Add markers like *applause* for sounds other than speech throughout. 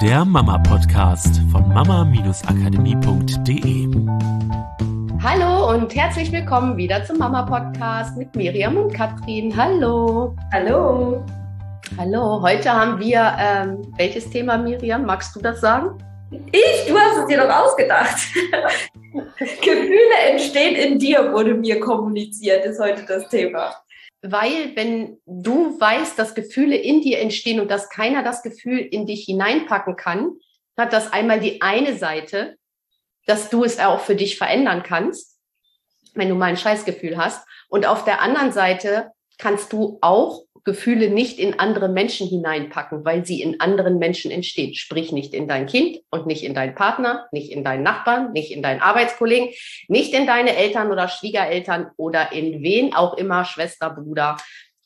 der Mama-Podcast von mama-akademie.de. Hallo und herzlich willkommen wieder zum Mama-Podcast mit Miriam und Katrin. Hallo. Hallo. Hallo, heute haben wir ähm, welches Thema, Miriam? Magst du das sagen? Ich? Du hast es dir doch ausgedacht. *laughs* Gefühle entstehen in dir, wurde mir kommuniziert, ist heute das Thema. Weil wenn du weißt, dass Gefühle in dir entstehen und dass keiner das Gefühl in dich hineinpacken kann, hat das einmal die eine Seite, dass du es auch für dich verändern kannst, wenn du mal ein Scheißgefühl hast. Und auf der anderen Seite kannst du auch Gefühle nicht in andere Menschen hineinpacken, weil sie in anderen Menschen entstehen. Sprich nicht in dein Kind und nicht in deinen Partner, nicht in deinen Nachbarn, nicht in deinen Arbeitskollegen, nicht in deine Eltern oder Schwiegereltern oder in wen auch immer, Schwester, Bruder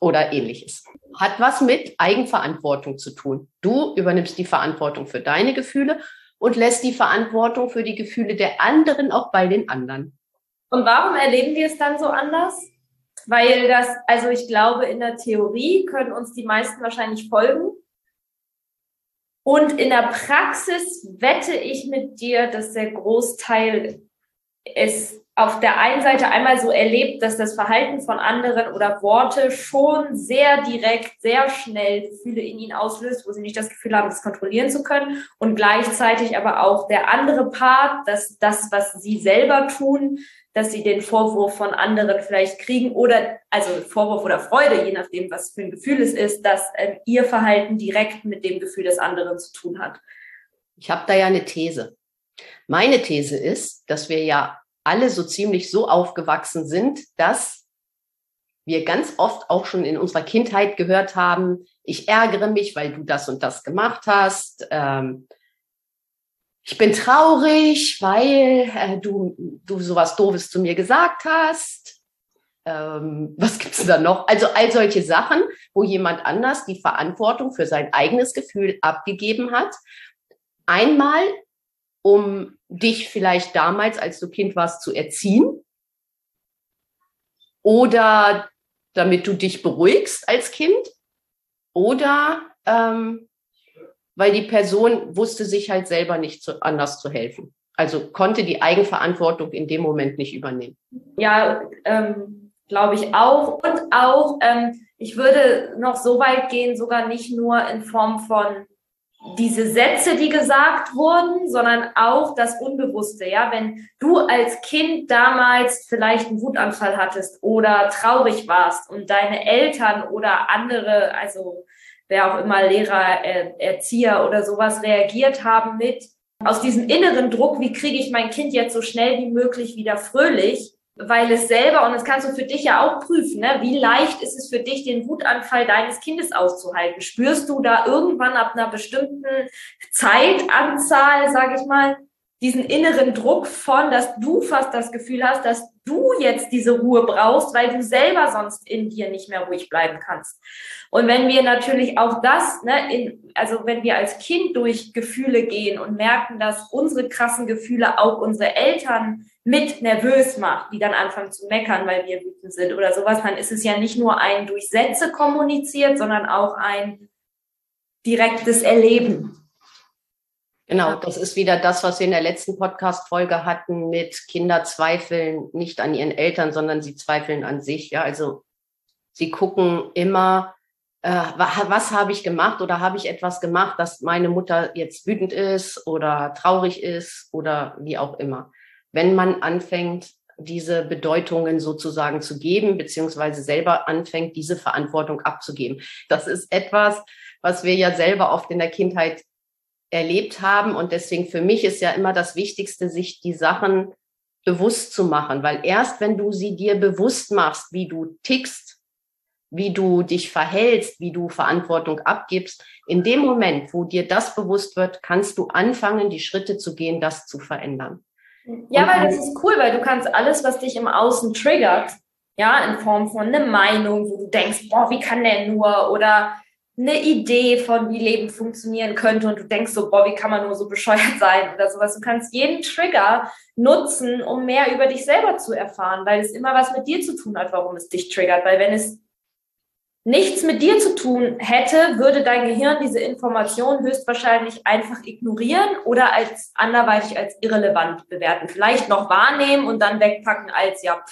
oder ähnliches. Hat was mit Eigenverantwortung zu tun. Du übernimmst die Verantwortung für deine Gefühle und lässt die Verantwortung für die Gefühle der anderen auch bei den anderen. Und warum erleben wir es dann so anders? Weil das, also ich glaube, in der Theorie können uns die meisten wahrscheinlich folgen. Und in der Praxis wette ich mit dir, dass der Großteil es auf der einen Seite einmal so erlebt, dass das Verhalten von anderen oder Worte schon sehr direkt, sehr schnell Gefühle in ihnen auslöst, wo sie nicht das Gefühl haben, das kontrollieren zu können. Und gleichzeitig aber auch der andere Part, dass das, was sie selber tun, dass sie den Vorwurf von anderen vielleicht kriegen oder also Vorwurf oder Freude, je nachdem, was für ein Gefühl es ist, dass äh, ihr Verhalten direkt mit dem Gefühl des anderen zu tun hat. Ich habe da ja eine These. Meine These ist, dass wir ja alle so ziemlich so aufgewachsen sind, dass wir ganz oft auch schon in unserer Kindheit gehört haben, ich ärgere mich, weil du das und das gemacht hast. Ähm, ich bin traurig, weil äh, du, du sowas Doofes zu mir gesagt hast. Ähm, was gibt's da noch? Also all solche Sachen, wo jemand anders die Verantwortung für sein eigenes Gefühl abgegeben hat. Einmal, um dich vielleicht damals, als du Kind warst, zu erziehen. Oder damit du dich beruhigst als Kind. Oder ähm, weil die Person wusste sich halt selber nicht zu, anders zu helfen. Also konnte die Eigenverantwortung in dem Moment nicht übernehmen. Ja, ähm, glaube ich auch. Und auch, ähm, ich würde noch so weit gehen, sogar nicht nur in Form von diese Sätze, die gesagt wurden, sondern auch das Unbewusste. Ja, wenn du als Kind damals vielleicht einen Wutanfall hattest oder traurig warst und deine Eltern oder andere, also wer auch immer Lehrer, Erzieher oder sowas reagiert haben mit aus diesem inneren Druck, wie kriege ich mein Kind jetzt so schnell wie möglich wieder fröhlich, weil es selber, und das kannst du für dich ja auch prüfen, ne? wie leicht ist es für dich, den Wutanfall deines Kindes auszuhalten? Spürst du da irgendwann ab einer bestimmten Zeitanzahl, sage ich mal, diesen inneren Druck von, dass du fast das Gefühl hast, dass du jetzt diese Ruhe brauchst, weil du selber sonst in dir nicht mehr ruhig bleiben kannst. Und wenn wir natürlich auch das, ne, in, also wenn wir als Kind durch Gefühle gehen und merken, dass unsere krassen Gefühle auch unsere Eltern mit nervös macht, die dann anfangen zu meckern, weil wir wütend sind oder sowas, dann ist es ja nicht nur ein durch Sätze kommuniziert, sondern auch ein direktes Erleben. Genau, das ist wieder das, was wir in der letzten Podcast-Folge hatten mit Kinder zweifeln nicht an ihren Eltern, sondern sie zweifeln an sich. Ja, also sie gucken immer, äh, was habe ich gemacht oder habe ich etwas gemacht, dass meine Mutter jetzt wütend ist oder traurig ist oder wie auch immer wenn man anfängt, diese Bedeutungen sozusagen zu geben, beziehungsweise selber anfängt, diese Verantwortung abzugeben. Das ist etwas, was wir ja selber oft in der Kindheit erlebt haben. Und deswegen für mich ist ja immer das Wichtigste, sich die Sachen bewusst zu machen, weil erst wenn du sie dir bewusst machst, wie du tickst, wie du dich verhältst, wie du Verantwortung abgibst, in dem Moment, wo dir das bewusst wird, kannst du anfangen, die Schritte zu gehen, das zu verändern. Ja, weil das ist cool, weil du kannst alles, was dich im Außen triggert, ja, in Form von einer Meinung, wo du denkst, boah, wie kann der nur? Oder eine Idee von, wie Leben funktionieren könnte und du denkst so, boah, wie kann man nur so bescheuert sein oder sowas. Du kannst jeden Trigger nutzen, um mehr über dich selber zu erfahren, weil es immer was mit dir zu tun hat, warum es dich triggert. Weil wenn es nichts mit dir zu tun hätte, würde dein Gehirn diese Information höchstwahrscheinlich einfach ignorieren oder als anderweitig als irrelevant bewerten. Vielleicht noch wahrnehmen und dann wegpacken als, ja,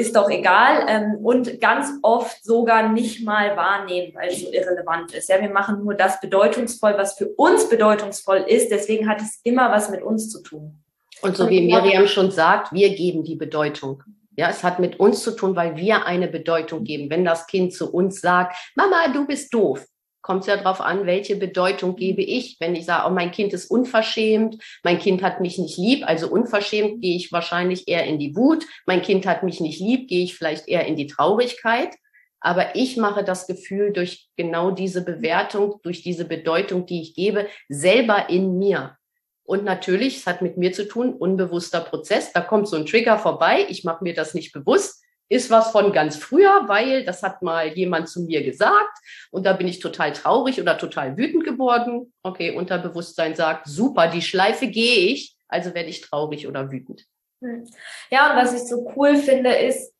ist doch egal. Ähm, und ganz oft sogar nicht mal wahrnehmen, weil es so irrelevant ist. Ja, wir machen nur das bedeutungsvoll, was für uns bedeutungsvoll ist. Deswegen hat es immer was mit uns zu tun. Und so wie Miriam schon sagt, wir geben die Bedeutung. Ja, es hat mit uns zu tun, weil wir eine Bedeutung geben. Wenn das Kind zu uns sagt, Mama, du bist doof, kommt es ja darauf an, welche Bedeutung gebe ich. Wenn ich sage, oh, mein Kind ist unverschämt, mein Kind hat mich nicht lieb, also unverschämt gehe ich wahrscheinlich eher in die Wut, mein Kind hat mich nicht lieb, gehe ich vielleicht eher in die Traurigkeit. Aber ich mache das Gefühl durch genau diese Bewertung, durch diese Bedeutung, die ich gebe, selber in mir. Und natürlich, es hat mit mir zu tun, unbewusster Prozess. Da kommt so ein Trigger vorbei. Ich mache mir das nicht bewusst. Ist was von ganz früher, weil das hat mal jemand zu mir gesagt. Und da bin ich total traurig oder total wütend geworden. Okay, Unterbewusstsein sagt, super, die Schleife gehe ich. Also werde ich traurig oder wütend. Hm. Ja, und was ich so cool finde, ist,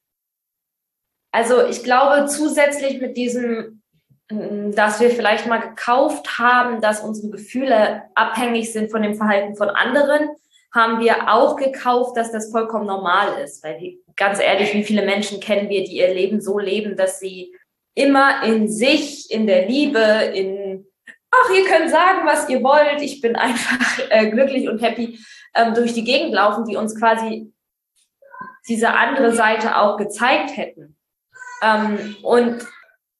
also ich glaube, zusätzlich mit diesem dass wir vielleicht mal gekauft haben, dass unsere Gefühle abhängig sind von dem Verhalten von anderen, haben wir auch gekauft, dass das vollkommen normal ist. Weil ganz ehrlich, wie viele Menschen kennen wir, die ihr Leben so leben, dass sie immer in sich, in der Liebe, in, ach, ihr könnt sagen, was ihr wollt, ich bin *laughs* einfach äh, glücklich und happy, ähm, durch die Gegend laufen, die uns quasi diese andere Seite auch gezeigt hätten. Ähm, und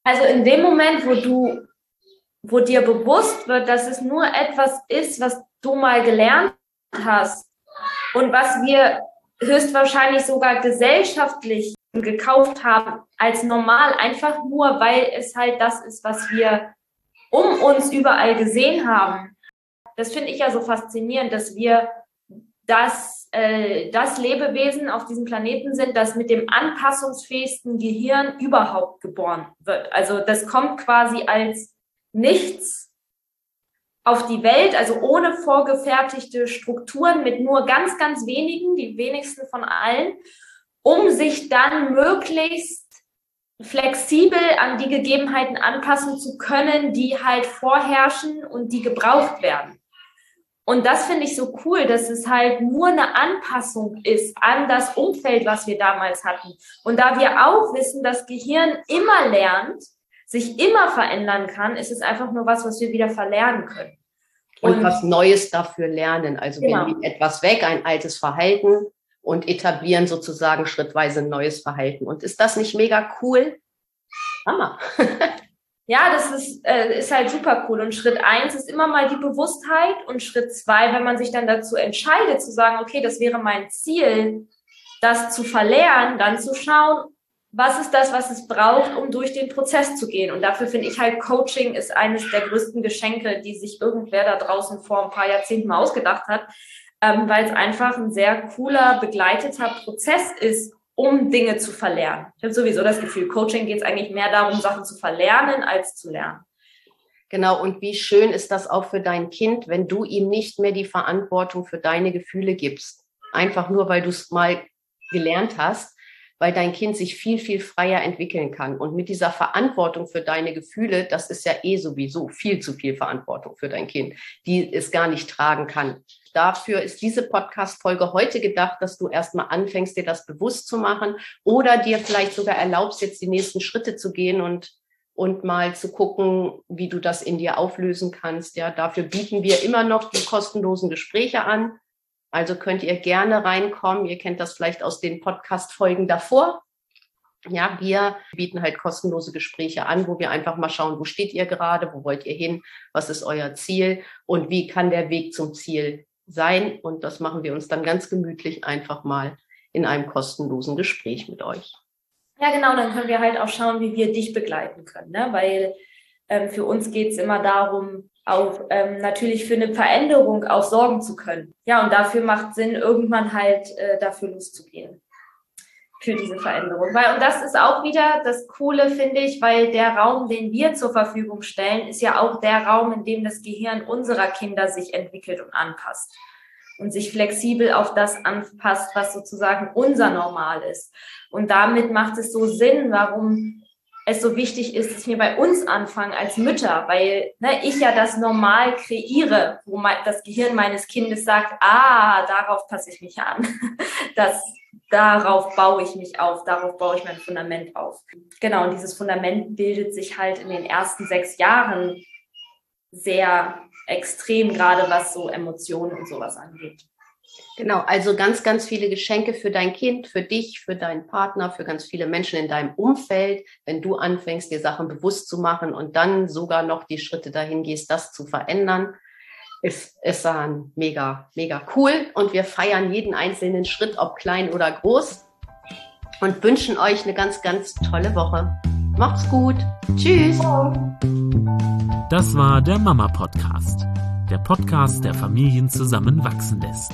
also in dem Moment, wo du, wo dir bewusst wird, dass es nur etwas ist, was du mal gelernt hast und was wir höchstwahrscheinlich sogar gesellschaftlich gekauft haben als normal, einfach nur, weil es halt das ist, was wir um uns überall gesehen haben. Das finde ich ja so faszinierend, dass wir das, äh, das Lebewesen auf diesem Planeten sind, das mit dem anpassungsfähigsten Gehirn überhaupt geboren wird. Also das kommt quasi als nichts auf die Welt, also ohne vorgefertigte Strukturen, mit nur ganz, ganz wenigen, die wenigsten von allen, um sich dann möglichst flexibel an die Gegebenheiten anpassen zu können, die halt vorherrschen und die gebraucht werden. Und das finde ich so cool, dass es halt nur eine Anpassung ist an das Umfeld, was wir damals hatten. Und da wir auch wissen, dass Gehirn immer lernt, sich immer verändern kann, ist es einfach nur was, was wir wieder verlernen können. Und, und was Neues dafür lernen. Also genau. wir nehmen etwas weg, ein altes Verhalten und etablieren sozusagen schrittweise ein neues Verhalten. Und ist das nicht mega cool? Hammer. *laughs* Ja, das ist, äh, ist halt super cool. Und Schritt eins ist immer mal die Bewusstheit. Und Schritt zwei, wenn man sich dann dazu entscheidet, zu sagen, okay, das wäre mein Ziel, das zu verlernen, dann zu schauen, was ist das, was es braucht, um durch den Prozess zu gehen. Und dafür finde ich halt, Coaching ist eines der größten Geschenke, die sich irgendwer da draußen vor ein paar Jahrzehnten mal ausgedacht hat, ähm, weil es einfach ein sehr cooler, begleiteter Prozess ist, um Dinge zu verlernen. Ich habe sowieso das Gefühl, Coaching geht es eigentlich mehr darum, Sachen zu verlernen, als zu lernen. Genau, und wie schön ist das auch für dein Kind, wenn du ihm nicht mehr die Verantwortung für deine Gefühle gibst. Einfach nur, weil du es mal gelernt hast, weil dein Kind sich viel, viel freier entwickeln kann. Und mit dieser Verantwortung für deine Gefühle, das ist ja eh sowieso viel zu viel Verantwortung für dein Kind, die es gar nicht tragen kann dafür ist diese Podcast-Folge heute gedacht, dass du erstmal anfängst, dir das bewusst zu machen oder dir vielleicht sogar erlaubst, jetzt die nächsten Schritte zu gehen und und mal zu gucken, wie du das in dir auflösen kannst. Ja, dafür bieten wir immer noch die kostenlosen Gespräche an. Also könnt ihr gerne reinkommen. Ihr kennt das vielleicht aus den Podcast-Folgen davor. Ja, wir bieten halt kostenlose Gespräche an, wo wir einfach mal schauen, wo steht ihr gerade, wo wollt ihr hin, was ist euer Ziel und wie kann der Weg zum Ziel sein. Und das machen wir uns dann ganz gemütlich einfach mal in einem kostenlosen Gespräch mit euch. Ja, genau, dann können wir halt auch schauen, wie wir dich begleiten können, ne? weil ähm, für uns geht es immer darum, auch ähm, natürlich für eine Veränderung auch sorgen zu können. Ja, und dafür macht Sinn, irgendwann halt äh, dafür loszugehen für diese Veränderung. Weil, und das ist auch wieder das Coole, finde ich, weil der Raum, den wir zur Verfügung stellen, ist ja auch der Raum, in dem das Gehirn unserer Kinder sich entwickelt und anpasst und sich flexibel auf das anpasst, was sozusagen unser Normal ist. Und damit macht es so Sinn, warum es so wichtig ist, dass wir bei uns anfangen als Mütter, weil ne, ich ja das normal kreiere, wo mein, das Gehirn meines Kindes sagt, ah, darauf passe ich mich an. *laughs* Das, darauf baue ich mich auf, darauf baue ich mein Fundament auf. Genau, und dieses Fundament bildet sich halt in den ersten sechs Jahren sehr extrem, gerade was so Emotionen und sowas angeht. Genau, also ganz, ganz viele Geschenke für dein Kind, für dich, für deinen Partner, für ganz viele Menschen in deinem Umfeld, wenn du anfängst, dir Sachen bewusst zu machen und dann sogar noch die Schritte dahin gehst, das zu verändern, ist, ist dann mega, mega cool. Und wir feiern jeden einzelnen Schritt, ob klein oder groß und wünschen euch eine ganz, ganz tolle Woche. Macht's gut. Tschüss. Das war der Mama Podcast der Podcast, der Familien zusammenwachsen lässt.